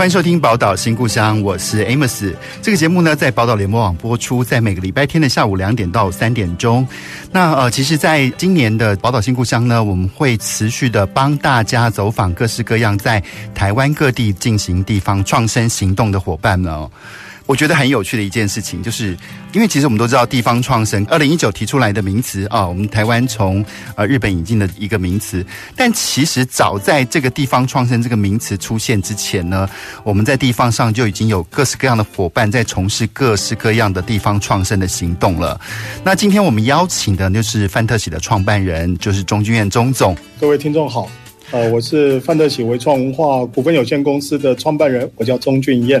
欢迎收听《宝岛新故乡》，我是 Amos。这个节目呢，在宝岛联播网播出，在每个礼拜天的下午两点到三点钟。那呃，其实，在今年的《宝岛新故乡》呢，我们会持续的帮大家走访各式各样在台湾各地进行地方创生行动的伙伴呢。我觉得很有趣的一件事情，就是因为其实我们都知道地方创生，二零一九提出来的名词啊，我们台湾从呃日本引进的一个名词。但其实早在这个地方创生这个名词出现之前呢，我们在地方上就已经有各式各样的伙伴在从事各式各样的地方创生的行动了。那今天我们邀请的就是范特喜的创办人，就是中君彦钟总。各位听众好。呃，我是范特喜微创文化股份有限公司的创办人，我叫钟俊彦。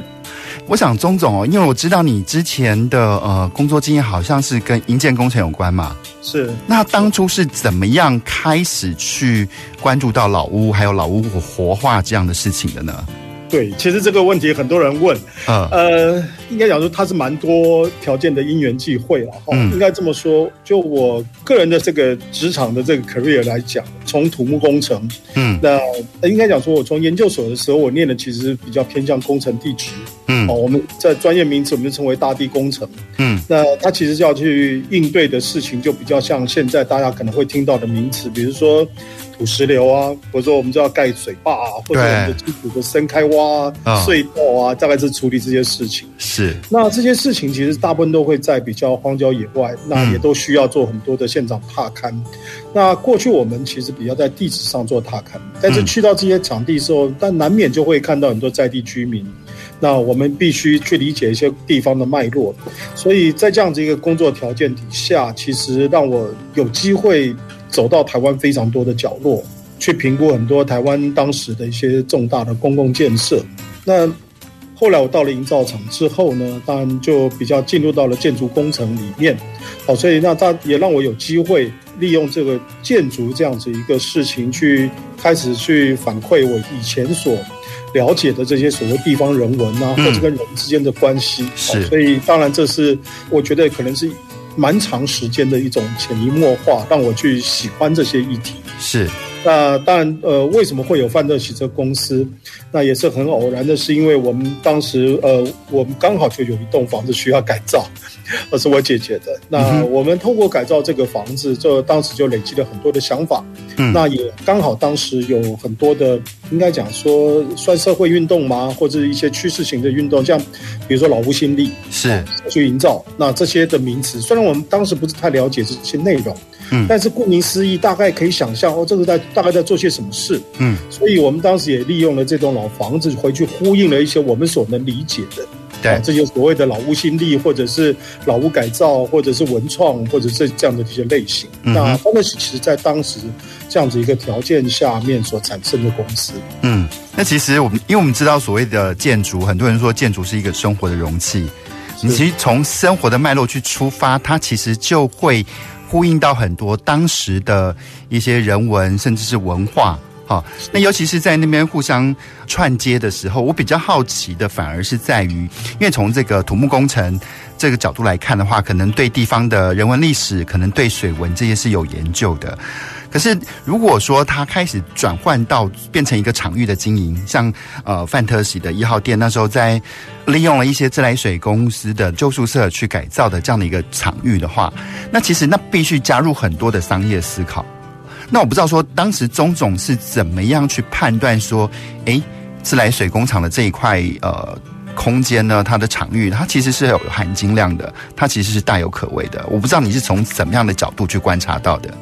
我想钟总哦，因为我知道你之前的呃工作经验好像是跟营建工程有关嘛。是。那当初是怎么样开始去关注到老屋还有老屋活化这样的事情的呢？对，其实这个问题很多人问，啊、呃，应该讲说它是蛮多条件的因缘际会了哈。嗯、应该这么说，就我个人的这个职场的这个 career 来讲，从土木工程，嗯，那应该讲说，我从研究所的时候，我念的其实比较偏向工程地质，嗯，哦，我们在专业名词我们就称为大地工程，嗯，那它其实要去应对的事情，就比较像现在大家可能会听到的名词，比如说。土石流啊，或者说我们就要盖水坝啊，或者我们的基础的深开挖啊隧道啊，大概是处理这些事情。是，那这些事情其实大部分都会在比较荒郊野外，那也都需要做很多的现场踏勘。那过去我们其实比较在地质上做踏勘，但是去到这些场地的时候，但难免就会看到很多在地居民。那我们必须去理解一些地方的脉络，所以在这样子一个工作条件底下，其实让我有机会。走到台湾非常多的角落，去评估很多台湾当时的一些重大的公共建设。那后来我到了营造厂之后呢，当然就比较进入到了建筑工程里面。好，所以那他也让我有机会利用这个建筑这样子一个事情，去开始去反馈我以前所了解的这些所谓地方人文啊，或者跟人之间的关系。是，所以当然这是我觉得可能是。蛮长时间的一种潜移默化，让我去喜欢这些议题。是，那当然，呃，为什么会有范特洗车公司？那也是很偶然的，是因为我们当时，呃，我们刚好就有一栋房子需要改造，那 是我姐姐的。那我们通过改造这个房子，就当时就累积了很多的想法。嗯，那也刚好当时有很多的，应该讲说算社会运动嘛，或者一些趋势型的运动，像比如说老屋新力是去营造，那这些的名词，虽然我们当时不是太了解这些内容。嗯，但是顾名思义，大概可以想象哦，这个在大概在做些什么事。嗯，所以我们当时也利用了这栋老房子，回去呼应了一些我们所能理解的，对，这些所谓的老屋新力，或者是老屋改造，或者是文创，或者是这样的这些类型。嗯、那方乐喜其实在当时这样子一个条件下面所产生的公司。嗯，那其实我们因为我们知道所谓的建筑，很多人说建筑是一个生活的容器，你其实从生活的脉络去出发，它其实就会。呼应到很多当时的一些人文，甚至是文化，哈。那尤其是在那边互相串接的时候，我比较好奇的反而是在于，因为从这个土木工程这个角度来看的话，可能对地方的人文历史，可能对水文这些是有研究的。可是，如果说他开始转换到变成一个场域的经营，像呃范特喜的一号店那时候在利用了一些自来水公司的旧宿舍去改造的这样的一个场域的话，那其实那必须加入很多的商业思考。那我不知道说当时钟总是怎么样去判断说，诶，自来水工厂的这一块呃空间呢，它的场域它其实是有含金量的，它其实是大有可为的。我不知道你是从怎么样的角度去观察到的。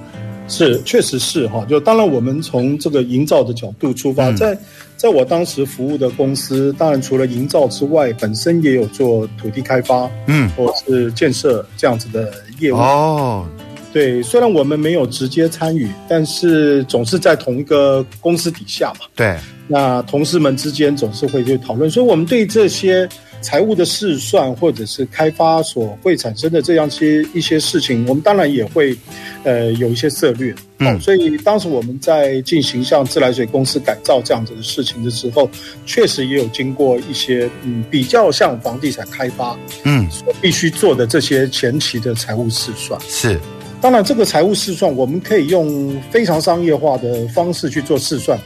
是，确实是哈。就当然，我们从这个营造的角度出发，在在我当时服务的公司，当然除了营造之外，本身也有做土地开发，嗯，或是建设这样子的业务。哦，对，虽然我们没有直接参与，但是总是在同一个公司底下嘛。对，那同事们之间总是会去讨论，所以我们对这些。财务的试算，或者是开发所会产生的这样些一些事情，我们当然也会，呃，有一些策略。嗯，所以当时我们在进行像自来水公司改造这样子的事情的时候，确实也有经过一些嗯比较像房地产开发嗯所必须做的这些前期的财务试算。是，当然这个财务试算我们可以用非常商业化的方式去做试算，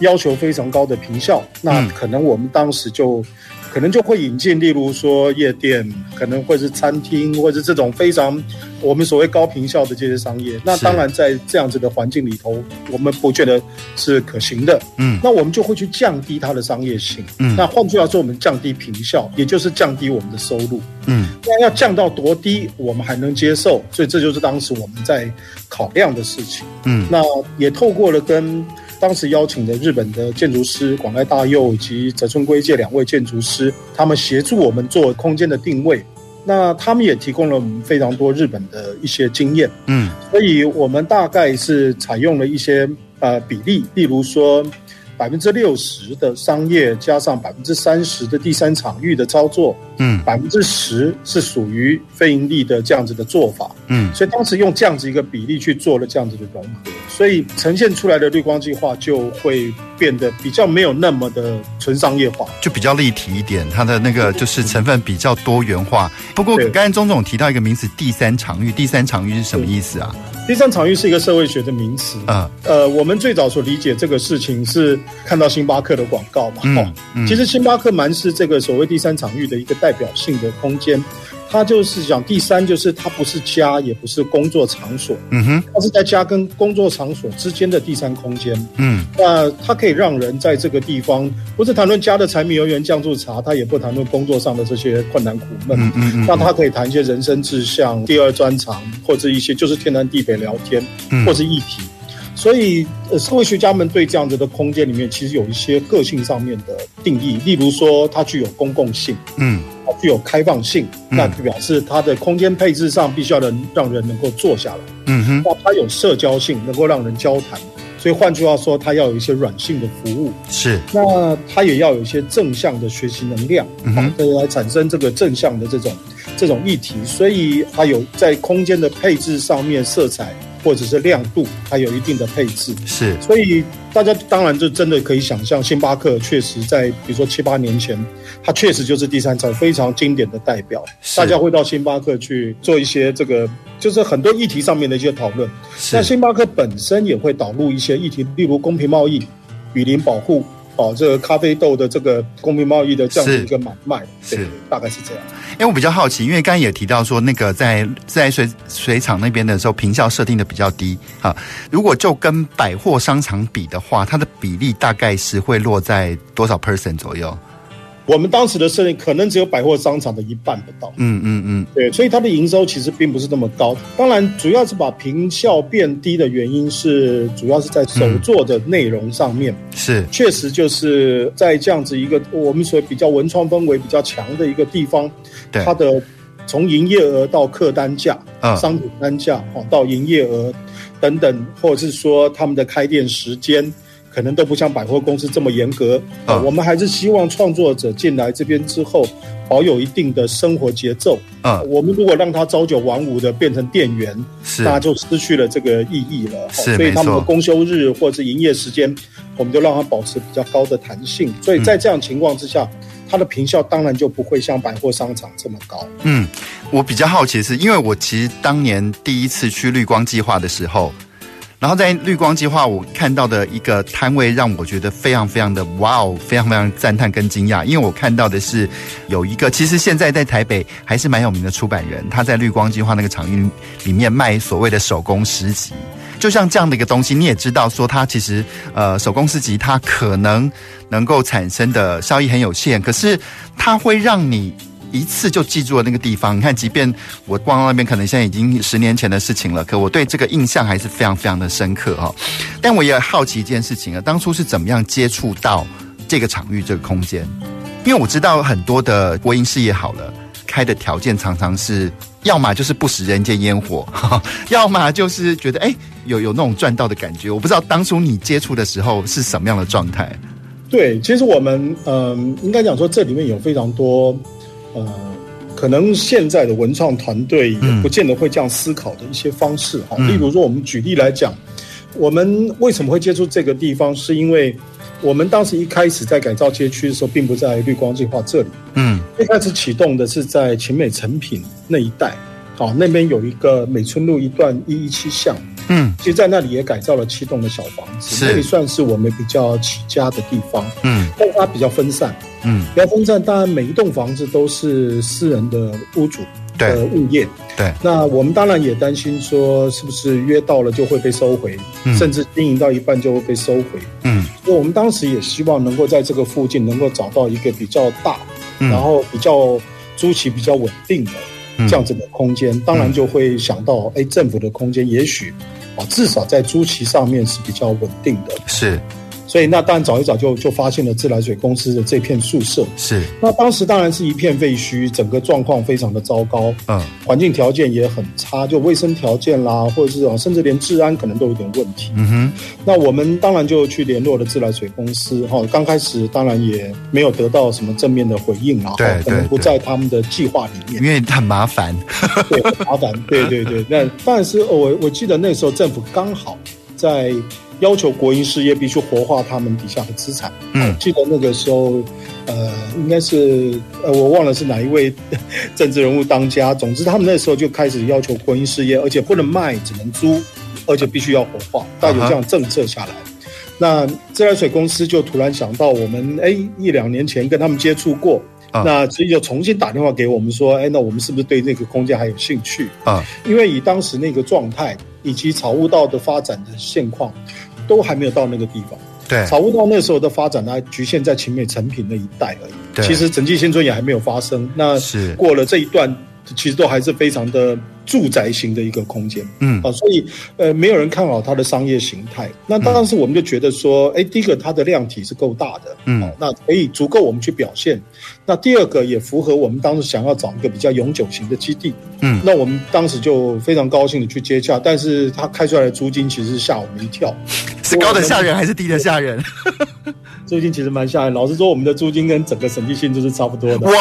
要求非常高的评效。那可能我们当时就。可能就会引进，例如说夜店，可能会是餐厅，或者是这种非常我们所谓高坪效的这些商业。那当然，在这样子的环境里头，我们不觉得是可行的。嗯，那我们就会去降低它的商业性。嗯，那换句话说，我们降低坪效，也就是降低我们的收入。嗯，那要降到多低，我们还能接受？所以这就是当时我们在考量的事情。嗯，那也透过了跟。当时邀请的日本的建筑师广濑大佑以及泽村圭介两位建筑师，他们协助我们做空间的定位。那他们也提供了我们非常多日本的一些经验。嗯，所以我们大概是采用了一些呃比例，例如说。百分之六十的商业加上百分之三十的第三场域的操作，嗯，百分之十是属于非盈利的这样子的做法，嗯，所以当时用这样子一个比例去做了这样子的融合，所以呈现出来的绿光计划就会变得比较没有那么的纯商业化，就比较立体一点，它的那个就是成分比较多元化。不过刚才钟总提到一个名词“第三场域”，第三场域是什么意思啊？第三场域是一个社会学的名词。啊，呃，我们最早所理解这个事情是看到星巴克的广告嘛，哦，其实星巴克蛮是这个所谓第三场域的一个代表性的空间。它就是讲第三，就是它不是家，也不是工作场所，嗯哼，它是在家跟工作场所之间的第三空间，嗯，那它可以让人在这个地方，不是谈论家的柴米油盐酱醋茶，它也不谈论工作上的这些困难苦闷，嗯嗯嗯，那它可以谈一些人生志向、第二专长，或者一些就是天南地北聊天，嗯，或是议题。所以，呃，社会学家们对这样子的空间里面，其实有一些个性上面的定义，例如说，它具有公共性，嗯，它具有开放性，那就表示它的空间配置上必须要能让人能够坐下来，嗯哼，那它有社交性，能够让人交谈，所以换句话说，它要有一些软性的服务，是，那它也要有一些正向的学习能量，嗯哼，来产生这个正向的这种这种议题，所以它有在空间的配置上面色彩。或者是亮度，它有一定的配置，是，所以大家当然就真的可以想象，星巴克确实在比如说七八年前，它确实就是第三层非常经典的代表，大家会到星巴克去做一些这个，就是很多议题上面的一些讨论。那星巴克本身也会导入一些议题，例如公平贸易、雨林保护。哦，这个咖啡豆的这个公平贸易的这样的一个买卖，是，对，大概是这样。因为我比较好奇，因为刚刚也提到说，那个在自来水水厂那边的时候，坪效设定的比较低啊。如果就跟百货商场比的话，它的比例大概是会落在多少 percent 左右？我们当时的设定可能只有百货商场的一半不到，嗯嗯嗯，对，所以它的营收其实并不是那么高。当然，主要是把坪效变低的原因是，主要是在手作的内容上面，嗯、是确实就是在这样子一个我们所比较文创氛围比较强的一个地方，它的从营业额到客单价、嗯、商品单价哦到营业额等等，或者是说他们的开店时间。可能都不像百货公司这么严格啊，我们还是希望创作者进来这边之后，保有一定的生活节奏啊。我们如果让他朝九晚五的变成店员，那就失去了这个意义了。所以他们的公休日或者是营业时间，我们就让他保持比较高的弹性。所以在这样情况之下，它的坪效当然就不会像百货商场这么高。嗯，我比较好奇是，因为我其实当年第一次去绿光计划的时候。然后在绿光计划，我看到的一个摊位让我觉得非常非常的哇哦，非常非常赞叹跟惊讶，因为我看到的是有一个其实现在在台北还是蛮有名的出版人，他在绿光计划那个场域里面卖所谓的手工诗集，就像这样的一个东西，你也知道说它其实呃手工诗集它可能能够产生的效益很有限，可是它会让你。一次就记住了那个地方。你看，即便我逛到那边，可能现在已经十年前的事情了，可我对这个印象还是非常非常的深刻哈。但我也好奇一件事情啊，当初是怎么样接触到这个场域、这个空间？因为我知道很多的国营事业好了，开的条件常常是，要么就是不食人间烟火，要么就是觉得哎、有有那种赚到的感觉。我不知道当初你接触的时候是什么样的状态。对，其实我们嗯、应该讲说这里面有非常多呃，可能现在的文创团队也不见得会这样思考的一些方式哈。嗯、例如说，我们举例来讲，我们为什么会接触这个地方，是因为我们当时一开始在改造街区的时候，并不在绿光计划这里。嗯，一开始启动的是在秦美成品那一带，好，那边有一个美村路一段一一七巷。嗯，其实在那里也改造了七栋的小房子，是那里算是我们比较起家的地方。嗯，但是它比较分散。嗯，比较分散，当然每一栋房子都是私人的屋主的物业。对，那我们当然也担心说，是不是约到了就会被收回，嗯、甚至经营到一半就会被收回。嗯，所以我们当时也希望能够在这个附近能够找到一个比较大，嗯、然后比较租期比较稳定的这样子的空间。嗯、当然就会想到，哎，政府的空间也许。至少在租期上面是比较稳定的，是。所以那当然找一找就就发现了自来水公司的这片宿舍，是。那当时当然是一片废墟，整个状况非常的糟糕，嗯，环境条件也很差，就卫生条件啦，或者是啊，甚至连治安可能都有点问题。嗯哼。那我们当然就去联络了自来水公司，哈，刚开始当然也没有得到什么正面的回应啊，对，可能不在他们的计划里面，因为很麻烦，对，很麻烦，对对对。那当然是我我记得那时候政府刚好在。要求国营事业必须活化他们底下的资产。嗯，记得那个时候，呃，应该是呃，我忘了是哪一位 政治人物当家。总之，他们那时候就开始要求国营事业，而且不能卖，只能租，而且必须要活化。大概有这样政策下来，那自来水公司就突然想到，我们哎一两年前跟他们接触过，啊、那所以就重新打电话给我们说，哎，那我们是不是对那个空间还有兴趣啊？因为以当时那个状态以及草悟道的发展的现况。都还没有到那个地方，对，草悟道那时候的发展呢，局限在秦美成品那一带而已。对，其实城际新村也还没有发生。那是过了这一段，其实都还是非常的住宅型的一个空间。嗯啊，所以呃，没有人看好它的商业形态。那当时我们就觉得说，哎、嗯，第一个它的量体是够大的，嗯，那可以足够我们去表现。那第二个也符合我们当时想要找一个比较永久型的基地，嗯，那我们当时就非常高兴的去接洽，但是他开出来的租金其实是吓我们一跳，是高的吓人还是低的吓人？租金其实蛮吓人，老实说，我们的租金跟整个审计性质是差不多的，哇，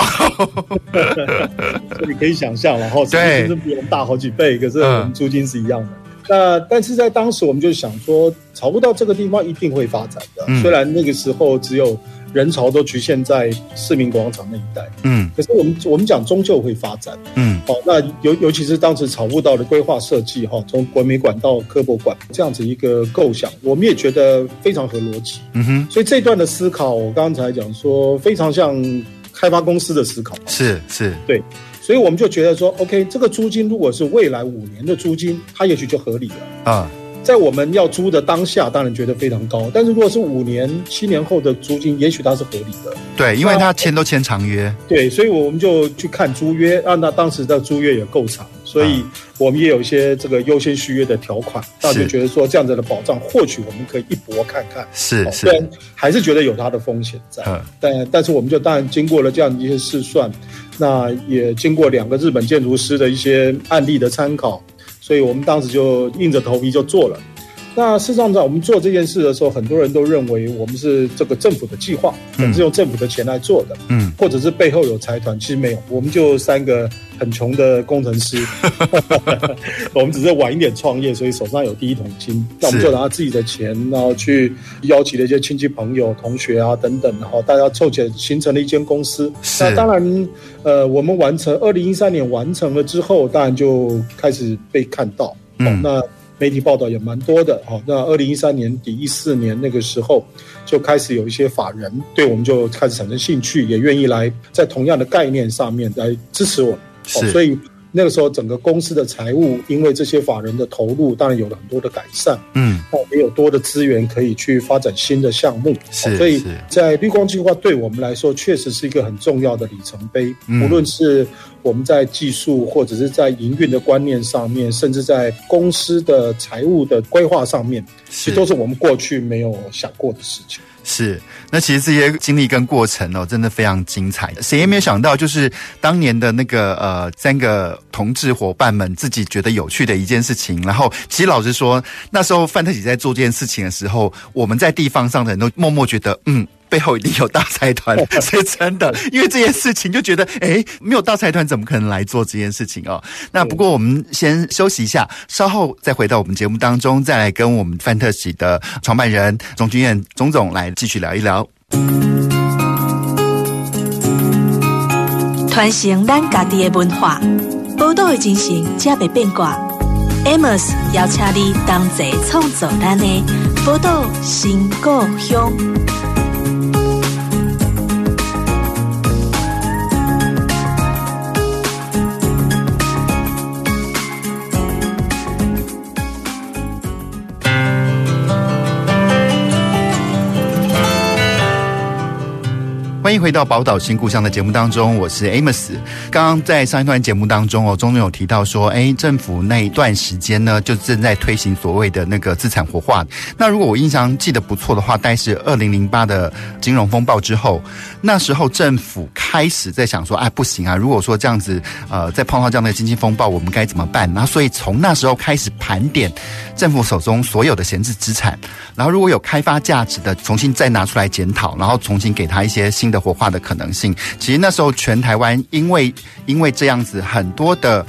所以你可以想象，然后审计新村比我们大好几倍，可是我们租金是一样的。那但是在当时我们就想说，找不到这个地方一定会发展的，虽然那个时候只有。人潮都局限在市民广场那一带，嗯，可是我们我们讲终究会发展，嗯，好，那尤尤其是当时草悟道的规划设计，哈，从国美馆到科博馆这样子一个构想，我们也觉得非常合逻辑，嗯哼，所以这段的思考，我刚才讲说非常像开发公司的思考，是是，对，所以我们就觉得说，OK，这个租金如果是未来五年的租金，它也许就合理了。啊。在我们要租的当下，当然觉得非常高。但是如果是五年、七年后的租金，也许它是合理的。对，因为他签都签长约。对，所以我们就去看租约啊。那当时的租约也够长，所以我们也有一些这个优先续约的条款。那、嗯、就觉得说这样子的保障，或许我们可以一搏看看。是是，虽然还是觉得有它的风险在。嗯、但但是我们就当然经过了这样一些试算，那也经过两个日本建筑师的一些案例的参考。所以我们当时就硬着头皮就做了。那事实上，在我们做这件事的时候，很多人都认为我们是这个政府的计划，嗯，是用政府的钱来做的，嗯，或者是背后有财团。其实没有，我们就三个很穷的工程师 我们只是晚一点创业，所以手上有第一桶金。那我们就拿自己的钱，然后去邀请了一些亲戚朋友、同学啊等等，然后大家凑钱形成了一间公司。那当然，呃，我们完成二零一三年完成了之后，当然就开始被看到。嗯，那。媒体报道也蛮多的，好，那二零一三年底一四年那个时候，就开始有一些法人对我们就开始产生兴趣，也愿意来在同样的概念上面来支持我们，是，所以。那个时候，整个公司的财务因为这些法人的投入，当然有了很多的改善。嗯，那也有多的资源可以去发展新的项目。是，所以在绿光计划对我们来说，确实是一个很重要的里程碑。嗯，无论是我们在技术，或者是在营运的观念上面，甚至在公司的财务的规划上面，其实都是我们过去没有想过的事情。是，那其实这些经历跟过程哦，真的非常精彩。谁也没有想到，就是当年的那个呃三个同志伙伴们自己觉得有趣的一件事情。然后，其实老实说，那时候范特喜在做这件事情的时候，我们在地方上的人都默默觉得，嗯。背后一定有大财团，是真的。因为这件事情就觉得，哎，没有大财团怎么可能来做这件事情哦？那不过我们先休息一下，稍后再回到我们节目当中，再来跟我们范特喜的创办人钟君彦钟总来继续聊一聊。传承咱家己的文化，宝岛的精神，才袂变卦。Amos 邀请你同齐创造咱的宝岛新故乡。回到宝岛新故乡的节目当中，我是 Amos。刚刚在上一段节目当中哦，钟总有提到说，哎，政府那一段时间呢，就正在推行所谓的那个资产活化。那如果我印象记得不错的话，大概是二零零八的金融风暴之后，那时候政府开始在想说，哎，不行啊，如果说这样子，呃，再碰到这样的经济风暴，我们该怎么办？那所以从那时候开始盘点政府手中所有的闲置资产，然后如果有开发价值的，重新再拿出来检讨，然后重新给他一些新的。国化的可能性，其实那时候全台湾因为因为这样子，很多的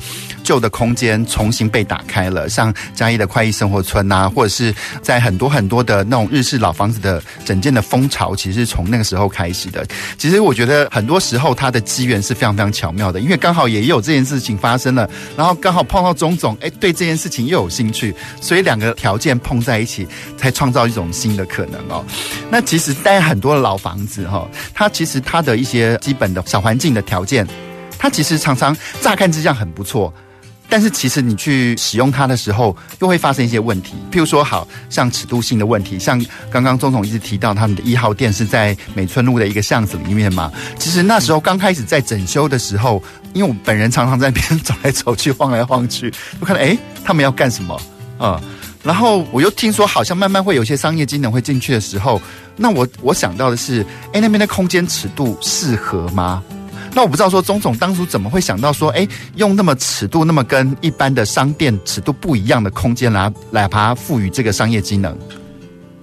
旧的空间重新被打开了，像嘉义的快意生活村啊，或者是在很多很多的那种日式老房子的整建的风潮，其实是从那个时候开始的。其实我觉得很多时候它的机缘是非常非常巧妙的，因为刚好也有这件事情发生了，然后刚好碰到钟总，哎，对这件事情又有兴趣，所以两个条件碰在一起，才创造一种新的可能哦。那其实带很多的老房子哈，它。其实它的一些基本的小环境的条件，它其实常常乍看之下很不错，但是其实你去使用它的时候，又会发生一些问题。譬如说，好像尺度性的问题，像刚刚钟总一直提到他们的一号店是在美村路的一个巷子里面嘛。其实那时候刚开始在整修的时候，因为我本人常常在那边走来走去、晃来晃去，就看到哎，他们要干什么啊？嗯然后我又听说，好像慢慢会有些商业机能会进去的时候，那我我想到的是，哎，那边的空间尺度适合吗？那我不知道说，钟总当初怎么会想到说，哎，用那么尺度那么跟一般的商店尺度不一样的空间来来把它赋予这个商业机能，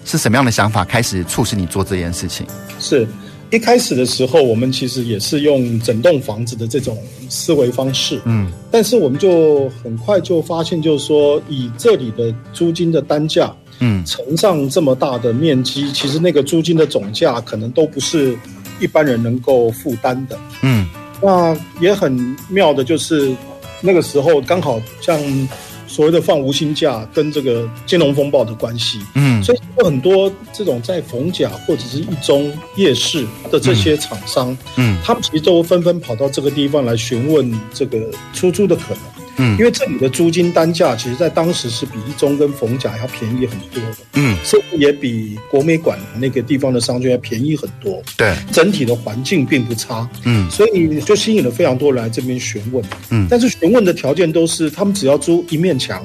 是什么样的想法开始促使你做这件事情？是。一开始的时候，我们其实也是用整栋房子的这种思维方式，嗯，但是我们就很快就发现，就是说以这里的租金的单价，嗯，乘上这么大的面积，其实那个租金的总价可能都不是一般人能够负担的，嗯，那也很妙的就是那个时候刚好像。所谓的放无薪假跟这个金融风暴的关系，嗯，所以有很多这种在逢甲或者是一中夜市的这些厂商，嗯，嗯，他们其实都纷纷跑到这个地方来询问这个出租的可能。嗯，因为这里的租金单价，其实在当时是比一中跟逢甲要便宜很多的。嗯，甚至也比国美馆那个地方的商圈要便宜很多。对，整体的环境并不差。嗯，所以就吸引了非常多人来这边询问。嗯，但是询问的条件都是，他们只要租一面墙，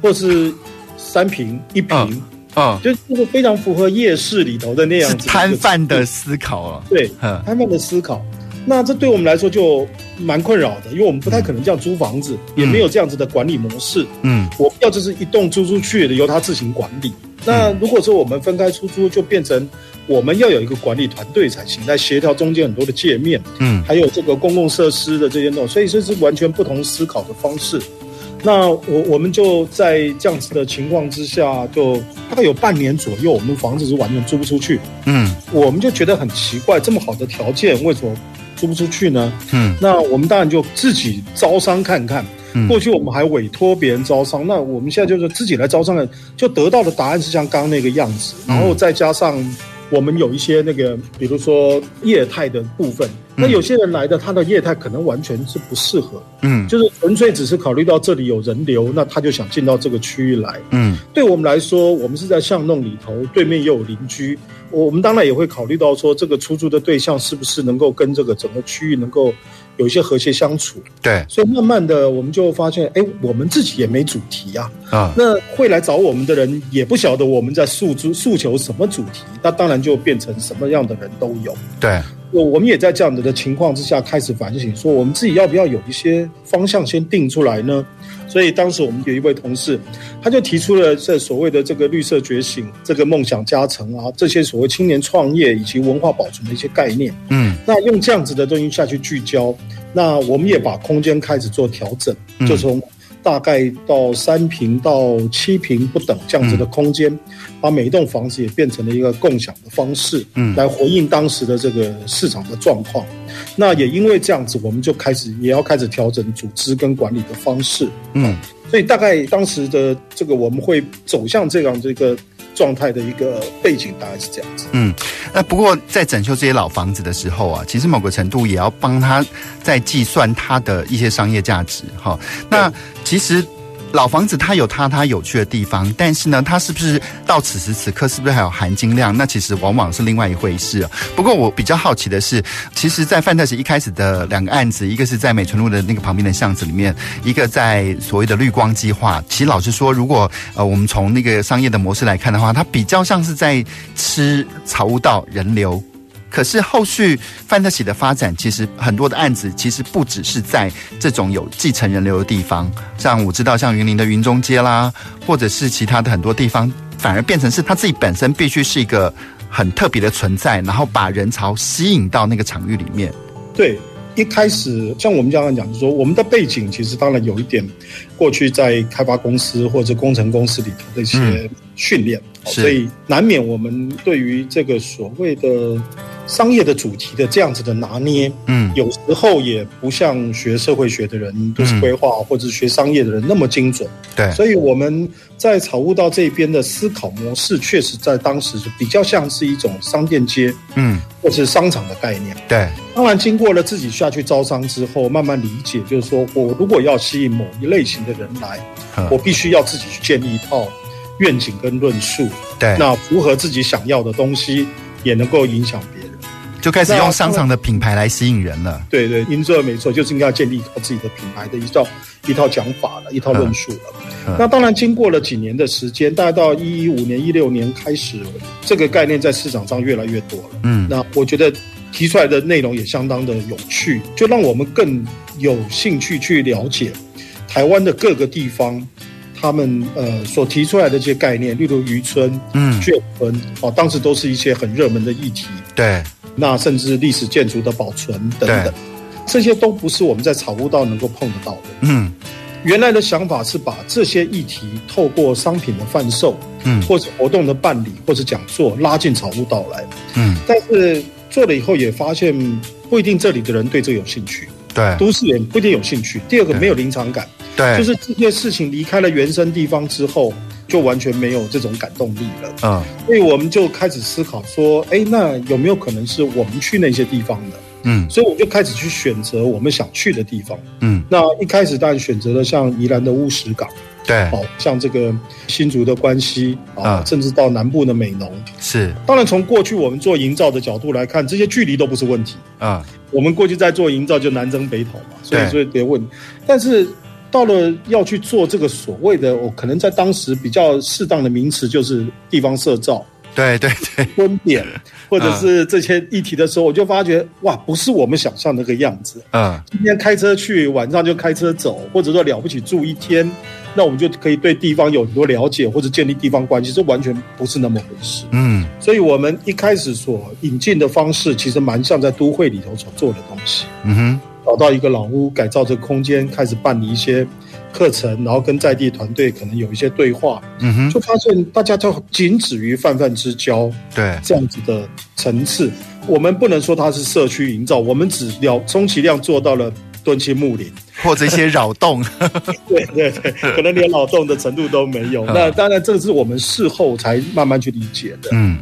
或是三平一坪。啊，就就是非常符合夜市里头的那样子。摊贩的思考啊。对，摊贩的思考。那这对我们来说就蛮困扰的，因为我们不太可能这样租房子，嗯、也没有这样子的管理模式。嗯，我要就是一栋租出去的，由他自行管理。那如果说我们分开出租，就变成我们要有一个管理团队才行，来协调中间很多的界面。嗯，还有这个公共设施的这些东西，所以这是完全不同思考的方式。那我我们就在这样子的情况之下，就大概有半年左右，我们房子是完全租不出去。嗯，我们就觉得很奇怪，这么好的条件，为什么？租不出去呢？嗯，那我们当然就自己招商看看。嗯，过去我们还委托别人招商，那我们现在就是自己来招商的，就得到的答案是像刚刚那个样子，然后再加上我们有一些那个，比如说业态的部分。那有些人来的，他的业态可能完全是不适合，嗯，就是纯粹只是考虑到这里有人流，那他就想进到这个区域来，嗯，对我们来说，我们是在巷弄里头，对面也有邻居，我们当然也会考虑到说，这个出租的对象是不是能够跟这个整个区域能够有一些和谐相处。对，所以慢慢的我们就发现，哎，我们自己也没主题啊。啊，那会来找我们的人也不晓得我们在诉诸诉求什么主题，那当然就变成什么样的人都有。对。我我们也在这样的情况之下开始反省，说我们自己要不要有一些方向先定出来呢？所以当时我们有一位同事，他就提出了这所谓的这个绿色觉醒、这个梦想加成啊，这些所谓青年创业以及文化保存的一些概念。嗯，那用这样子的东西下去聚焦，那我们也把空间开始做调整，就从。大概到三平到七平不等这样子的空间，把每一栋房子也变成了一个共享的方式，嗯，来回应当时的这个市场的状况。那也因为这样子，我们就开始也要开始调整组织跟管理的方式，嗯，所以大概当时的这个我们会走向这样这个。状态的一个背景大概是这样子。嗯，那不过在整修这些老房子的时候啊，其实某个程度也要帮他在计算它的一些商业价值。哈，那其实。老房子它有它它有趣的地方，但是呢，它是不是到此时此刻是不是还有含金量？那其实往往是另外一回事。不过我比较好奇的是，其实，在范特西一开始的两个案子，一个是在美存路的那个旁边的巷子里面，一个在所谓的绿光计划。其实老实说，如果呃我们从那个商业的模式来看的话，它比较像是在吃草悟道人流。可是后续范特喜的发展，其实很多的案子其实不只是在这种有继承人流的地方，像我知道像云林的云中街啦，或者是其他的很多地方，反而变成是他自己本身必须是一个很特别的存在，然后把人潮吸引到那个场域里面。对，一开始像我们这样讲，就是说我们的背景其实当然有一点过去在开发公司或者工程公司里头的一些训练，嗯，所以难免我们对于这个所谓的。商业的主题的这样子的拿捏，嗯，有时候也不像学社会学的人都是规划，或者学商业的人那么精准。对，所以我们在草悟道这边的思考模式，确实在当时是比较像是一种商店街，嗯，或是商场的概念。对，当然经过了自己下去招商之后，慢慢理解，就是说我如果要吸引某一类型的人来，我必须要自己去建立一套愿景跟论述。对，那符合自己想要的东西，也能够影响别人。就开始用商场的品牌来吸引人了。对对，您说的没错，就是应该要建立一套自己的品牌的一套一套讲法了，一套论述了。那当然，经过了几年的时间，大概到一五年、一六年开始，这个概念在市场上越来越多了。嗯，那我觉得提出来的内容也相当的有趣，就让我们更有兴趣去了解台湾的各个地方，他们呃所提出来的这些概念，例如渔村、嗯、眷村，啊，当时都是一些很热门的议题。对。那甚至历史建筑的保存等等，这些都不是我们在草悟道能够碰得到的。嗯，原来的想法是把这些议题透过商品的贩售，嗯，或者活动的办理，或者讲座拉进草悟道来。嗯，但是做了以后也发现不一定这里的人对这有兴趣。对，都市人不一定有兴趣。第二个没有临场感。对，就是这些事情离开了原生地方之后。就完全没有这种感动力了。嗯，所以我们就开始思考说，哎，那有没有可能是我们去那些地方的？嗯，所以我就开始去选择我们想去的地方。嗯，那一开始当然选择了像宜兰的乌石港，对，好像这个新竹的关西啊，甚至到南部的美浓。是，当然从过去我们做营造的角度来看，这些距离都不是问题。啊，我们过去在做营造就南征北讨嘛，所以所以别问。但是。到了要去做这个所谓的，我可能在当时比较适当的名词就是地方社造，对对对，蹲点 或者是这些议题的时候，我就发觉哇，不是我们想象那个样子。嗯，今天开车去，晚上就开车走，或者说了不起住一天，那我们就可以对地方有很多了解，或者建立地方关系，这完全不是那么回事。嗯，所以我们一开始所引进的方式，其实蛮像在都会里头所做的东西。嗯哼。找到一个老屋，改造这个空间，开始办理一些课程，然后跟在地团队可能有一些对话，嗯哼，就发现大家都仅止于泛泛之交，对这样子的层次。我们不能说它是社区营造，我们只了充其量做到了敦亲睦邻，或者一些扰动，对对对，可能连扰动的程度都没有。那当然，这个是我们事后才慢慢去理解的。嗯，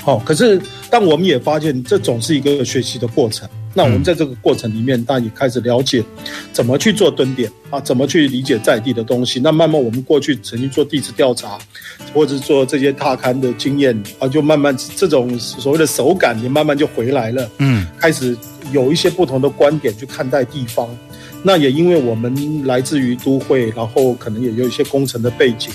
好，可是但我们也发现，这总是一个学习的过程。那我们在这个过程里面，大家也开始了解怎么去做蹲点啊，怎么去理解在地的东西。那慢慢我们过去曾经做地质调查，或者是做这些踏勘的经验啊，就慢慢这种所谓的手感也慢慢就回来了。嗯，开始有一些不同的观点去看待地方。那也因为我们来自于都会，然后可能也有一些工程的背景，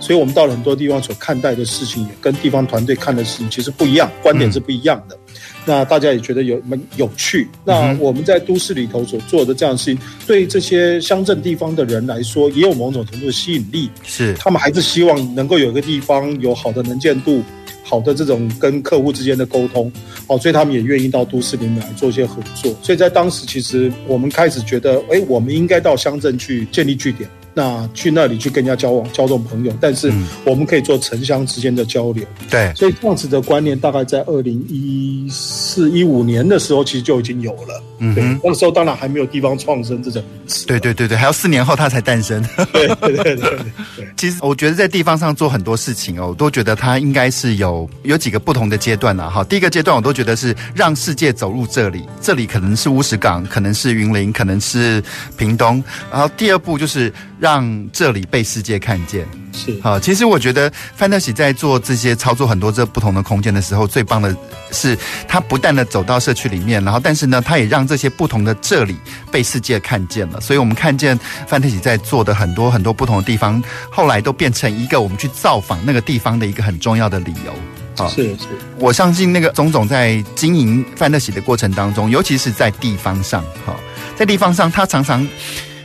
所以我们到了很多地方所看待的事情，也跟地方团队看的事情其实不一样，观点是不一样的。嗯、那大家也觉得有蛮有趣。那我们在都市里头所做的这样的事情，对这些乡镇地方的人来说，也有某种程度的吸引力。是，他们还是希望能够有一个地方有好的能见度。好的，这种跟客户之间的沟通，哦，所以他们也愿意到都市里面来做一些合作。所以在当时，其实我们开始觉得，哎，我们应该到乡镇去建立据点。那去那里去跟人家交往、交这种朋友，但是我们可以做城乡之间的交流。嗯、对，所以这样子的观念大概在二零一四一五年的时候，其实就已经有了。嗯，对，那个时候当然还没有地方创生这种名词。对对对对，还要四年后它才诞生。对对对对对。其实我觉得在地方上做很多事情哦，我都觉得它应该是有有几个不同的阶段呐。哈，第一个阶段我都觉得是让世界走入这里，这里可能是乌石港，可能是云林，可能是屏东。然后第二步就是。让这里被世界看见，是好。其实我觉得范特喜在做这些操作很多这不同的空间的时候，最棒的是他不断的走到社区里面，然后但是呢，他也让这些不同的这里被世界看见了。所以我们看见范特喜在做的很多很多不同的地方，后来都变成一个我们去造访那个地方的一个很重要的理由。是是，我相信那个总总在经营范特喜的过程当中，尤其是在地方上，哈，在地方上他常常。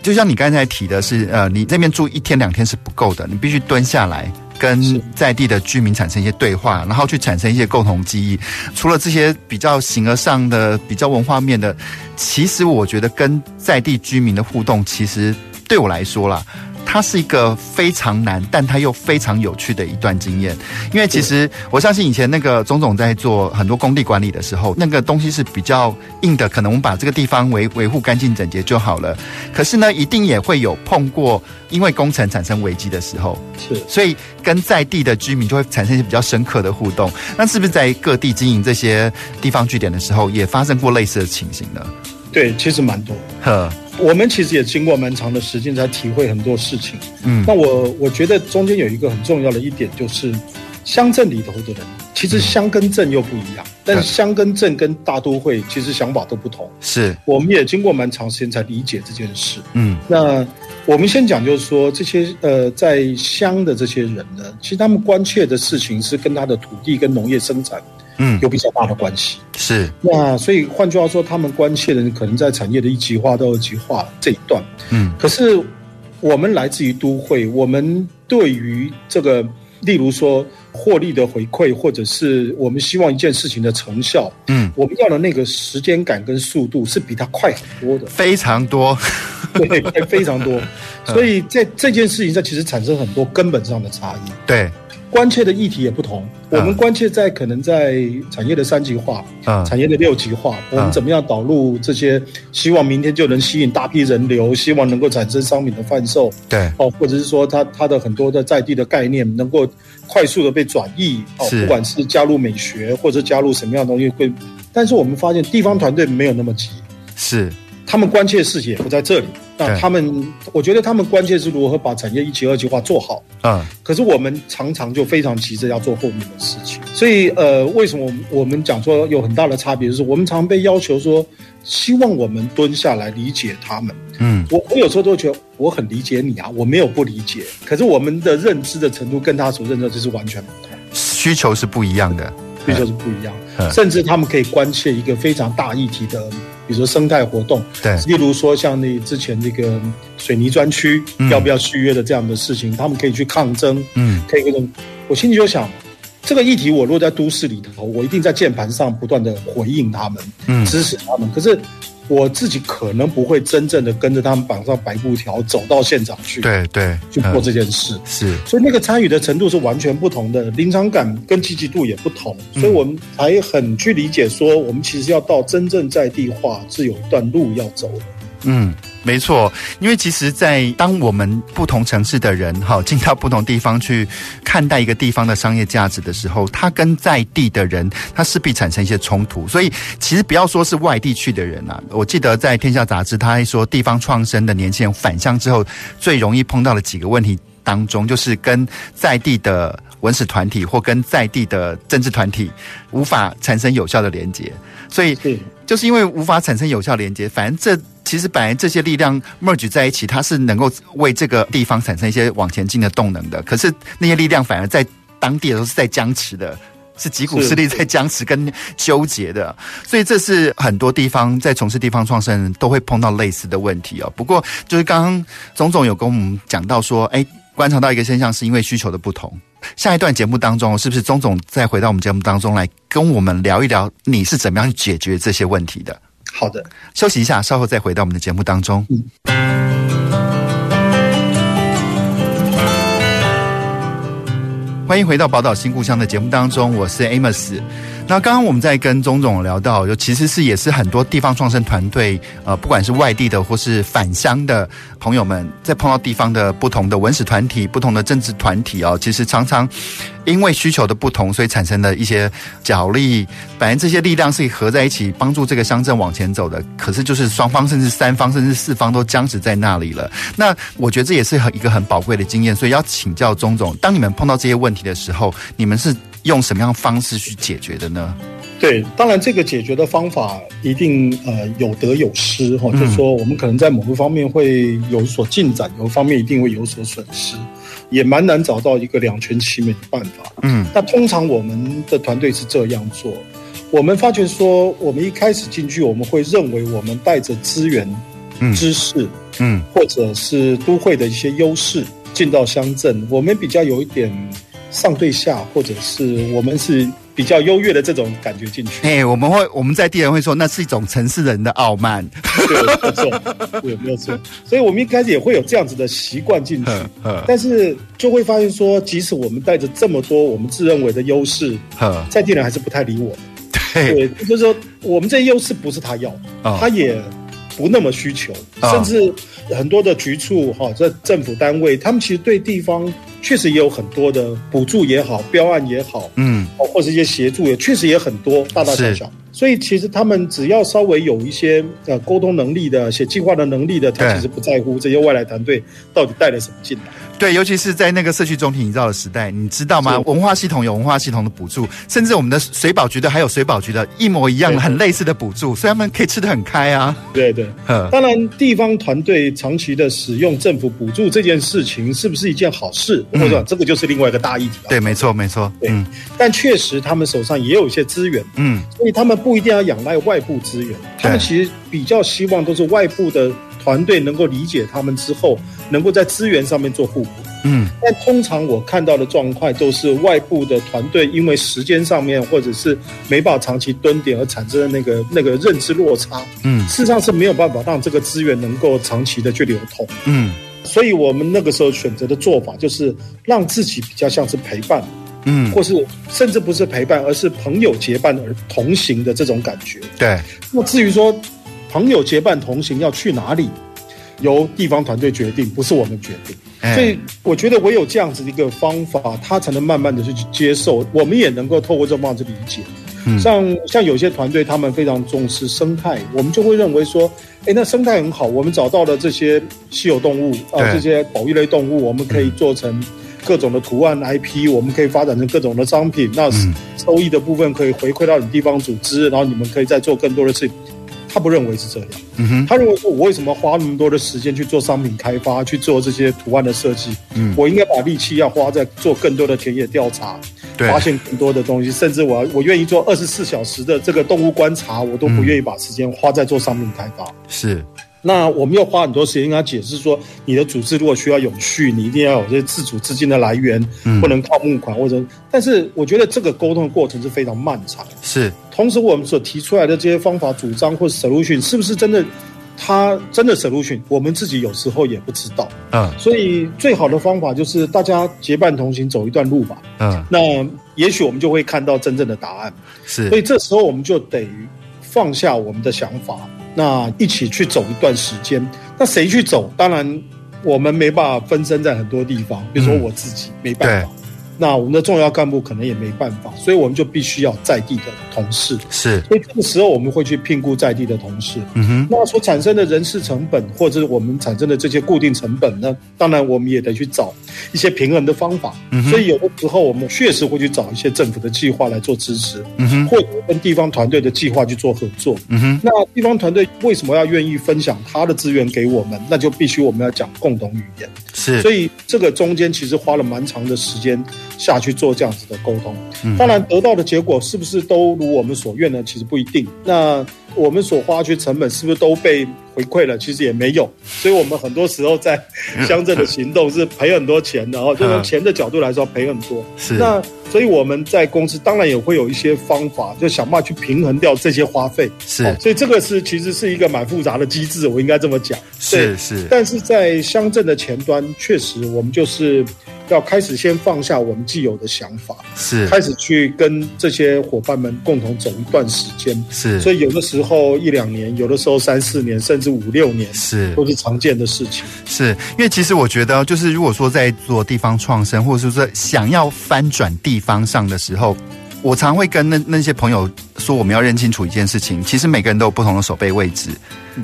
就像你刚才提的是，呃，你这边住一天两天是不够的，你必须蹲下来跟在地的居民产生一些对话，然后去产生一些共同记忆。除了这些比较形而上的、比较文化面的，其实我觉得跟在地居民的互动，其实对我来说啦。它是一个非常难，但它又非常有趣的一段经验。因为其实我相信以前那个钟总在做很多工地管理的时候，那个东西是比较硬的，可能我们把这个地方维维护干净整洁就好了。可是呢，一定也会有碰过因为工程产生危机的时候。是，所以跟在地的居民就会产生一些比较深刻的互动。那是不是在各地经营这些地方据点的时候，也发生过类似的情形呢？对，其实蛮多。呵。我们其实也经过蛮长的时间才体会很多事情。嗯，那我我觉得中间有一个很重要的一点就是，乡镇里头的人其实乡跟镇又不一样，但是乡跟镇跟大都会其实想法都不同。是，我们也经过蛮长时间才理解这件事。嗯，那我们先讲就是说，这些呃在乡的这些人呢，其实他们关切的事情是跟他的土地跟农业生产。嗯，有比较大的关系是。那所以换句话说，他们关切的可能在产业的一极化到二极化这一段。嗯，可是我们来自于都会，我们对于这个，例如说获利的回馈，或者是我们希望一件事情的成效，嗯，我们要的那个时间感跟速度是比它快很多的，非常多，对，非常多。所以在这件事情上，其实产生很多根本上的差异。对。关切的议题也不同，我们关切在可能在产业的三极化，啊，产业的六极化，我们怎么样导入这些，希望明天就能吸引大批人流，希望能够产生商品的贩售，对，哦，或者是说它它的很多的在地的概念能够快速的被转移，哦，不管是加入美学或者加入什么样的东西会，但是我们发现地方团队没有那么急，是。他们关切的事情也不在这里，那他们，我觉得他们关切是如何把产业一极二极化做好。啊，可是我们常常就非常急着要做后面的事情，所以呃，为什么我们讲说有很大的差别，就是我们常被要求说，希望我们蹲下来理解他们。嗯，我我有时候都会觉得我很理解你啊，我没有不理解，可是我们的认知的程度跟他所认知的就是完全不同，需求是不一样的，需求是不一样，甚至他们可以关切一个非常大议题的。比如说生态活动，对，例如说像那之前那个水泥专区要不要续约的这样的事情，嗯、他们可以去抗争，嗯，可以各种。我心里就想，这个议题我落在都市里头，我一定在键盘上不断的回应他们，嗯，支持他们。可是。我自己可能不会真正的跟着他们绑上白布条走到现场去，对对，去做这件事，是，所以那个参与的程度是完全不同的，临场感跟积极度也不同，所以我们才很去理解说，我们其实要到真正在地化是有一段路要走的。嗯，没错，因为其实，在当我们不同城市的人哈进到不同地方去看待一个地方的商业价值的时候，他跟在地的人，他势必产生一些冲突。所以，其实不要说是外地去的人啊，我记得在《天下》杂志，他还说地方创生的年轻人返乡之后，最容易碰到的几个问题当中，就是跟在地的文史团体或跟在地的政治团体无法产生有效的连接，所以就是因为无法产生有效连接，反正这其实本来这些力量 merge 在一起，它是能够为这个地方产生一些往前进的动能的。可是那些力量反而在当地都是在僵持的。是几股势力在僵持跟纠结的，所以这是很多地方在从事地方创生都会碰到类似的问题哦。不过，就是刚刚总总有跟我们讲到说，哎，观察到一个现象，是因为需求的不同。下一段节目当中，是不是总总再回到我们节目当中来跟我们聊一聊，你是怎么样解决这些问题的？好的，休息一下，稍后再回到我们的节目当中。嗯欢迎回到宝岛新故乡的节目当中，我是 Amos。那刚刚我们在跟钟总聊到，就其实是也是很多地方创生团队，呃，不管是外地的或是返乡的朋友们，在碰到地方的不同的文史团体、不同的政治团体哦，其实常常因为需求的不同，所以产生的一些角力。本来这些力量是合在一起帮助这个乡镇往前走的，可是就是双方甚至三方甚至四方都僵持在那里了。那我觉得这也是很一个很宝贵的经验，所以要请教钟总，当你们碰到这些问题的时候，你们是用什么样的方式去解决的呢？对，当然这个解决的方法一定呃有得有失哈，就是说我们可能在某个方面会有所进展，有一方面一定会有所损失，也蛮难找到一个两全其美的办法。嗯，那通常我们的团队是这样做，我们发觉说，我们一开始进去，我们会认为我们带着资源、知识，嗯，或者是都会的一些优势进到乡镇，我们比较有一点。上对下，或者是我们是比较优越的这种感觉进去。哎，我们会，我们在地人会说，那是一种城市人的傲慢。对，没错，对，没有错。所以，我们一开始也会有这样子的习惯进去。但是就会发现说，即使我们带着这么多我们自认为的优势，在地人还是不太理我们。对，就是说，我们这些优势不是他要，他也不那么需求，甚至很多的局处哈，这政府单位，他们其实对地方。确实也有很多的补助也好，标案也好，嗯，或者一些协助也确实也很多，大大小小。所以其实他们只要稍微有一些呃沟通能力的、写计划的能力的，他其实不在乎这些外来团队到底带了什么进来。对，尤其是在那个社区中体营造的时代，你知道吗？文化系统有文化系统的补助，甚至我们的水保局的还有水保局的一模一样的、很类似的补助，所以他们可以吃得很开啊。对对，当然地方团队长期的使用政府补助这件事情是不是一件好事？或者这个就是另外一个大议题。对，没错没错。对，但确实他们手上也有一些资源，嗯，所以他们不一定要仰赖外部资源，他们其实比较希望都是外部的。团队能够理解他们之后，能够在资源上面做互补。嗯，但通常我看到的状况都是外部的团队因为时间上面或者是没办法长期蹲点而产生的那个那个认知落差。嗯，事实上是没有办法让这个资源能够长期的去流通。嗯，所以我们那个时候选择的做法就是让自己比较像是陪伴，嗯，或是甚至不是陪伴，而是朋友结伴而同行的这种感觉。对，那至于说。朋友结伴同行要去哪里，由地方团队决定，不是我们决定。所以我觉得唯有这样子的一个方法，他才能慢慢的去接受，我们也能够透过这种方式理解。像像有些团队，他们非常重视生态，我们就会认为说，哎，那生态很好，我们找到了这些稀有动物啊，这些保育类动物，我们可以做成各种的图案 IP，我们可以发展成各种的商品，那收益的部分可以回馈到你地方组织，然后你们可以再做更多的事情。他不认为是这样，嗯哼，他认为说，我为什么花那么多的时间去做商品开发，去做这些图案的设计？嗯，我应该把力气要花在做更多的田野调查，对，发现更多的东西，甚至我我愿意做二十四小时的这个动物观察，我都不愿意把时间花在做商品开发。是。那我们又花很多时间跟他解释说，你的组织如果需要永续，你一定要有这些自主资金的来源，不能靠募款或者。但是我觉得这个沟通的过程是非常漫长。是。同时，我们所提出来的这些方法、主张或者 solution，是不是真的？他真的 solution，我们自己有时候也不知道。嗯。所以，最好的方法就是大家结伴同行，走一段路吧。嗯。那也许我们就会看到真正的答案。是。所以这时候我们就得放下我们的想法。那一起去走一段时间，那谁去走？当然，我们没办法分身在很多地方。比如说我自己没办法，那我们的重要干部可能也没办法，所以我们就必须要在地的同事。是，所以这个时候我们会去聘雇在地的同事。嗯哼，那所产生的人事成本，或者是我们产生的这些固定成本呢，当然我们也得去找一些平衡的方法。嗯哼，所以有的时候我们确实会去找一些政府的计划来做支持。嗯哼，或者跟地方团队的计划去做合作。嗯哼，那地方团队为什么要愿意分享他的资源给我们？那就必须我们要讲共同语言。是，所以这个中间其实花了蛮长的时间下去做这样子的沟通。当然得到的结果是不是都如我们所愿呢？其实不一定。那我们所花去成本是不是都被回馈了？其实也没有。所以我们很多时候在乡镇的行动是赔很多钱的哦，就从钱的角度来说赔很多。是。那所以我们在公司当然也会有一些方法，就想办法去平衡掉这些花费。是。所以这个是其实是一个蛮复杂的机制，我应该这么讲。是是。但是在乡镇的前端，确实我们就是。要开始先放下我们既有的想法，是开始去跟这些伙伴们共同走一段时间，是。所以有的时候一两年，有的时候三四年，甚至五六年，是都是常见的事情。是因为其实我觉得，就是如果说在做地方创生，或者是说想要翻转地方上的时候。我常会跟那那些朋友说，我们要认清楚一件事情，其实每个人都有不同的手背位置。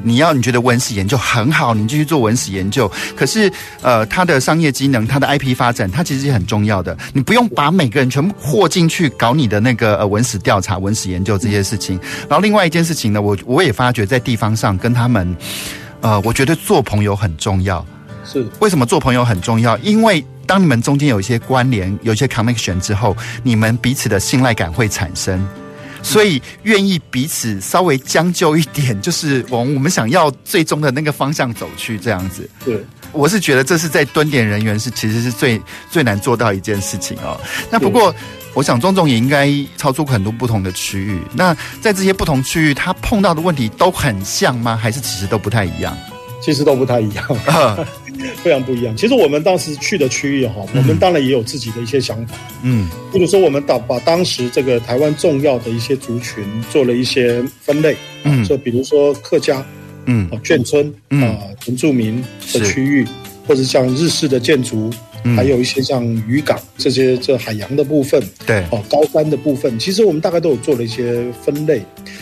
你要你觉得文史研究很好，你继续做文史研究。可是，呃，它的商业机能、它的 IP 发展，它其实是很重要的。你不用把每个人全部和进去搞你的那个呃文史调查、文史研究这些事情。然后，另外一件事情呢，我我也发觉在地方上跟他们，呃，我觉得做朋友很重要。是为什么做朋友很重要？因为当你们中间有一些关联、有一些 connection 之后，你们彼此的信赖感会产生，所以愿意彼此稍微将就一点，就是往我们想要最终的那个方向走去，这样子。对，我是觉得这是在蹲点人员是其实是最最难做到一件事情哦。那不过，我想庄总也应该操作很多不同的区域。那在这些不同区域，他碰到的问题都很像吗？还是其实都不太一样？其实都不太一样，非常不一样。其实我们当时去的区域哈，我们当然也有自己的一些想法。嗯，比如说我们把把当时这个台湾重要的一些族群做了一些分类。嗯，就比如说客家，嗯，眷村，啊，原住民的区域，或者像日式的建筑，还有一些像渔港这些这海洋的部分，对，哦，高山的部分，其实我们大概都有做了一些分类。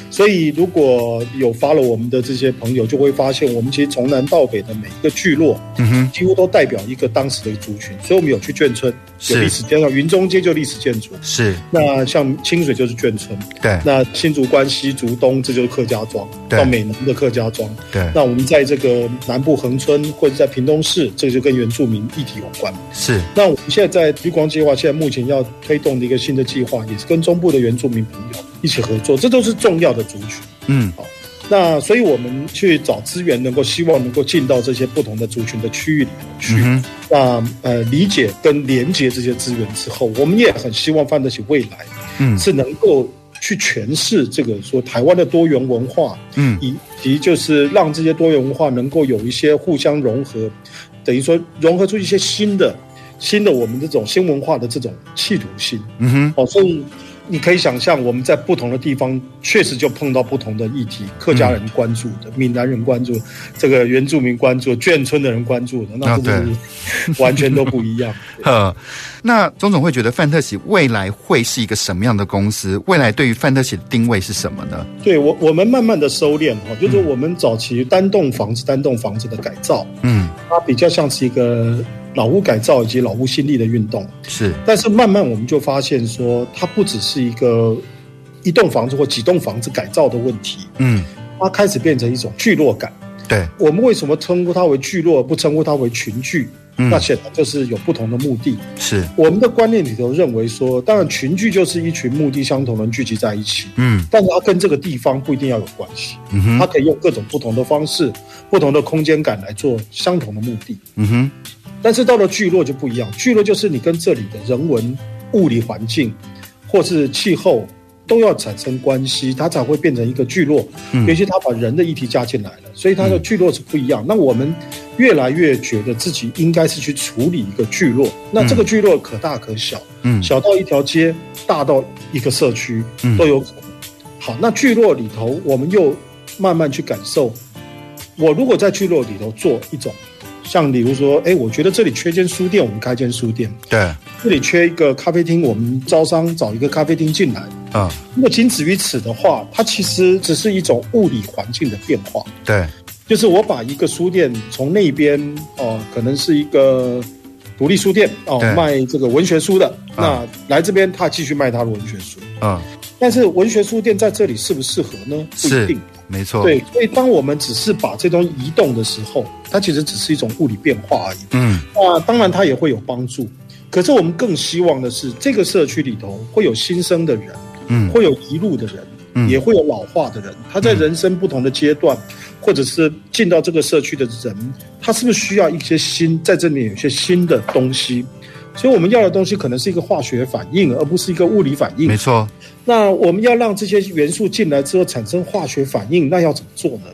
所以，如果有 follow 我们的这些朋友，就会发现，我们其实从南到北的每一个聚落，嗯哼，几乎都代表一个当时的族群。所以，我们有去眷村，有历史，加上云中街就历史建筑，是。那像清水就是眷村，对。那新竹关西竹东，这就是客家庄，对。到美浓的客家庄，对。那我们在这个南部恒村或者在屏东市，这个就跟原住民议题有关，是。那我们现在在绿光计划，现在目前要推动的一个新的计划，也是跟中部的原住民朋友一起合作，这都是重要的族群。嗯，好，那所以我们去找资源，能够希望能够进到这些不同的族群的区域里头去。嗯、那呃，理解跟连接这些资源之后，我们也很希望范得起未来，嗯，是能够去诠释这个说台湾的多元文化，嗯，以及就是让这些多元文化能够有一些互相融合，等于说融合出一些新的新的我们这种新文化的这种企图心。嗯哼，好，所以。你可以想象，我们在不同的地方确实就碰到不同的议题，客家人关注的，闽南人关注，这个原住民关注，眷村的人关注的，那这是完全都不一样。呵，那钟总会觉得范特喜未来会是一个什么样的公司？未来对于范特喜的定位是什么呢？对我，我们慢慢的收敛哈，就是我们早期单栋房子、单栋房子的改造，嗯，它比较像是一个。老屋改造以及老屋新力的运动。是，但是慢慢我们就发现说，它不只是一个一栋房子或几栋房子改造的问题，嗯，它开始变成一种聚落感。对，我们为什么称呼它为聚落，不称呼它为群聚？嗯，那显然就是有不同的目的。是，我们的观念里头认为说，当然群聚就是一群目的相同的人聚集在一起，嗯，但是它跟这个地方不一定要有关系，嗯哼，它可以用各种不同的方式、不同的空间感来做相同的目的，嗯哼。但是到了聚落就不一样，聚落就是你跟这里的人文、物理环境，或是气候都要产生关系，它才会变成一个聚落。嗯，尤其他把人的议题加进来了，所以它的聚落是不一样。嗯，那我们越来越觉得自己应该是去处理一个聚落，那这个聚落可大可小，嗯，小到一条街，大到一个社区，都有可能。好，那聚落里头，我们又慢慢去感受，我如果在聚落里头做一种。像比如说，哎，我觉得这里缺间书店，我们开间书店。对，这里缺一个咖啡厅，我们招商找一个咖啡厅进来。嗯，如果仅止于此的话，它其实只是一种物理环境的变化。对，就是我把一个书店从那边哦、呃，可能是一个独立书店哦、呃，卖这个文学书的，嗯、那来这边他继续卖他的文学书。嗯，但是文学书店在这里适不适合呢？不一定。没错，对，所以当我们只是把这东西移动的时候，它其实只是一种物理变化而已。嗯，那当然它也会有帮助，可是我们更希望的是，这个社区里头会有新生的人，嗯，会有移入的人，嗯，也会有老化的人。他在人生不同的阶段，嗯，或者是进到这个社区的人，他是不是需要一些新，在这里有些新的东西？所以我们要的东西可能是一个化学反应，而不是一个物理反应。没错。那我们要让这些元素进来之后产生化学反应，那要怎么做呢？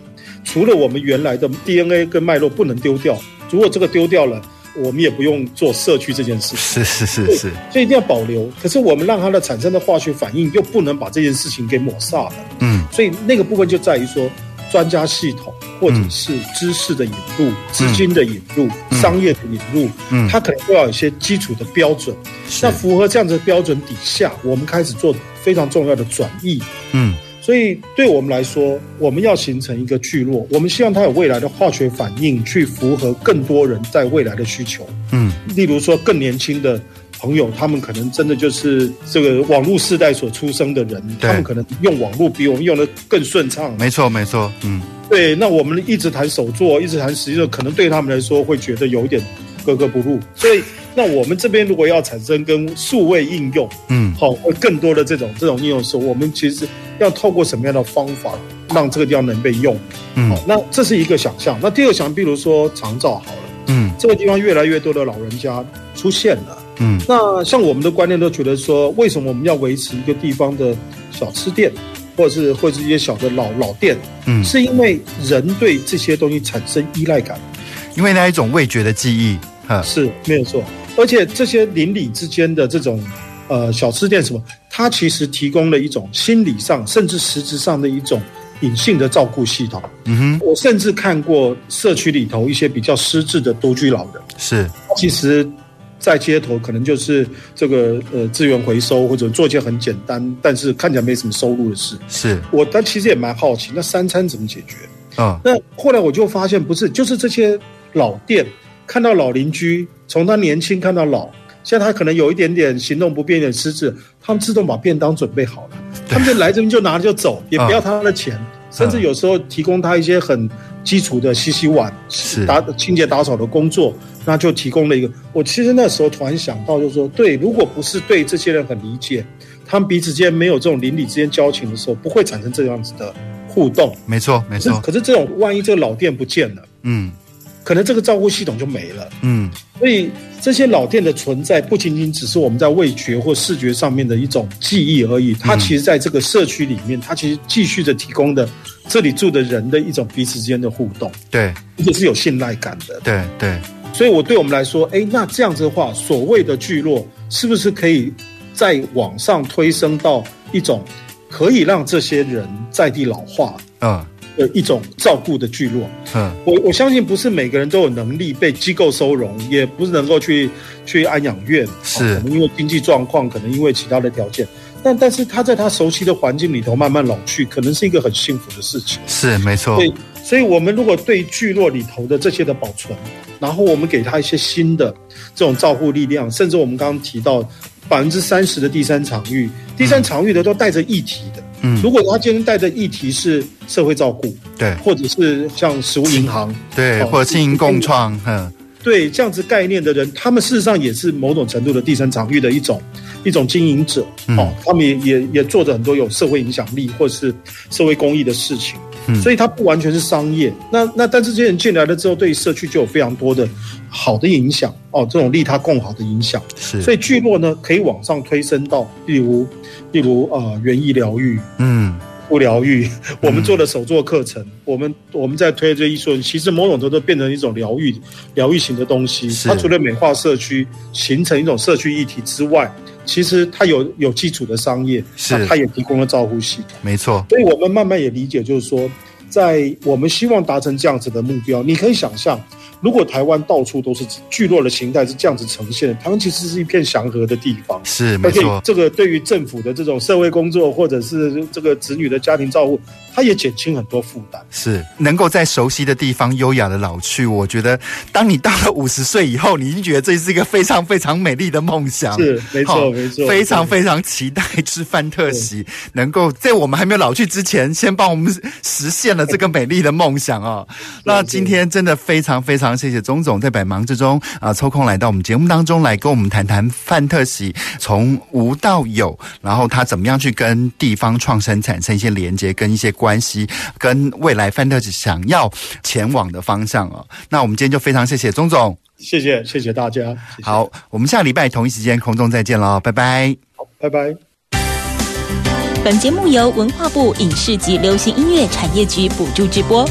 除了我们原来的 DNA 跟脉络不能丢掉，如果这个丢掉了，我们也不用做社区这件事。是是是是，所以一定要保留。可是我们让它的产生的化学反应又不能把这件事情给抹煞了。嗯，所以那个部分就在于说。专家系统，或者是知识的引入、资、嗯、金的引入、嗯、商业的引入，嗯，它可能都要有一些基础的标准。那符合这样子的标准底下，我们开始做非常重要的转移。嗯，所以对我们来说，我们要形成一个聚落，我们希望它有未来的化学反应，去符合更多人在未来的需求。嗯，例如说更年轻的。朋友，他们可能真的就是这个网络世代所出生的人，他们可能用网络比我们用的更顺畅。没错，没错，嗯，对。那我们一直谈手作，一直谈实际上，可能对他们来说会觉得有一点格格不入。所以，那我们这边如果要产生跟数位应用，嗯，好，或更多的这种这种应用的时候，我们其实要透过什么样的方法让这个地方能被用？嗯，好，那这是一个想象。那第二个想，比如说长照好了，嗯，这个地方越来越多的老人家出现了。嗯，那像我们的观念都觉得说，为什么我们要维持一个地方的小吃店，或者是或者是一些小的老老店？嗯，是因为人对这些东西产生依赖感，因为那一种味觉的记忆，哈，是没有错。而且这些邻里之间的这种呃小吃店什么，它其实提供了一种心理上甚至实质上的一种隐性的照顾系统。嗯哼，我甚至看过社区里头一些比较失智的独居老人，是其实。在街头可能就是这个呃资源回收或者做一些很简单，但是看起来没什么收入的事。是我，但其实也蛮好奇，那三餐怎么解决？啊、哦，那后来我就发现不是，就是这些老店看到老邻居，从他年轻看到老，现在他可能有一点点行动不便，一点失智，他们自动把便当准备好了，他们就来这边就拿着就走，也不要他的钱，哦、甚至有时候提供他一些很基础的洗洗碗、打清洁打扫的工作。那就提供了一个，我其实那时候突然想到，就是说，对，如果不是对这些人很理解，他们彼此间没有这种邻里之间交情的时候，不会产生这样子的互动。没错，没错。可是这种万一这个老店不见了，嗯，可能这个照顾系统就没了，嗯。所以这些老店的存在，不仅仅只是我们在味觉或视觉上面的一种记忆而已，它其实在这个社区里面，它其实继续的提供的这里住的人的一种彼此之间的互动，对，而且是有信赖感的，对对。所以，我对我们来说，哎，那这样子的话，所谓的聚落，是不是可以再往上推升到一种可以让这些人在地老化，嗯，的一种照顾的聚落？嗯，我我相信不是每个人都有能力被机构收容，也不是能够去去安养院，是，可能因为经济状况，可能因为其他的条件，但但是他在他熟悉的环境里头慢慢老去，可能是一个很幸福的事情。是，没错。对。所以，我们如果对聚落里头的这些的保存，然后我们给他一些新的这种照护力量，甚至我们刚刚提到百分之三十的第三场域，第三场域的都带着议题的。嗯，如果他今天带的议题是社会照顾，对，或者是像食物银行，对，或者经营共创，嗯，对，这样子概念的人，他们事实上也是某种程度的第三场域的一种一种经营者。哦，他们也也也做着很多有社会影响力或者是社会公益的事情。所以它不完全是商业，那那但是这些人进来了之后，对社区就有非常多的好的影响哦，这种利他共好的影响。是，所以聚落呢可以往上推升到，例如例如呃园艺疗愈，嗯，物疗愈，我们做的手作课程，嗯、我们我们在推这艺术，其实某种程度变成一种疗愈疗愈型的东西。它除了美化社区，形成一种社区议题之外。其实它有有基础的商业，是它也提供了照护系统，没错。所以我们慢慢也理解，就是说，在我们希望达成这样子的目标，你可以想象，如果台湾到处都是聚落的形态是这样子呈现的，台湾其实是一片祥和的地方。是没错，这个对于政府的这种社会工作，或者是这个子女的家庭照顾，它也减轻很多负担。是能够在熟悉的地方优雅的老去，我觉得当你到了五十岁以后，你已经觉得这是一个非常非常美丽的梦想。是没错没错，非常非常期待吃范特喜，能够在我们还没有老去之前，先帮我们实现了这个美丽的梦想哦。那今天真的非常非常谢谢钟总在百忙之中啊抽空来到我们节目当中来跟我们谈谈范特喜从无到有，然后他怎么样去跟地方创生产生一些连接跟一些关系，跟未来范特喜想要前往的方向哦。那我们今天就非常谢谢钟总，谢谢谢谢大家。谢谢。好，我们下礼拜同一时间空中再见喽，拜拜。好，拜拜。本节目由文化部影视及流行音乐产业局补助直播。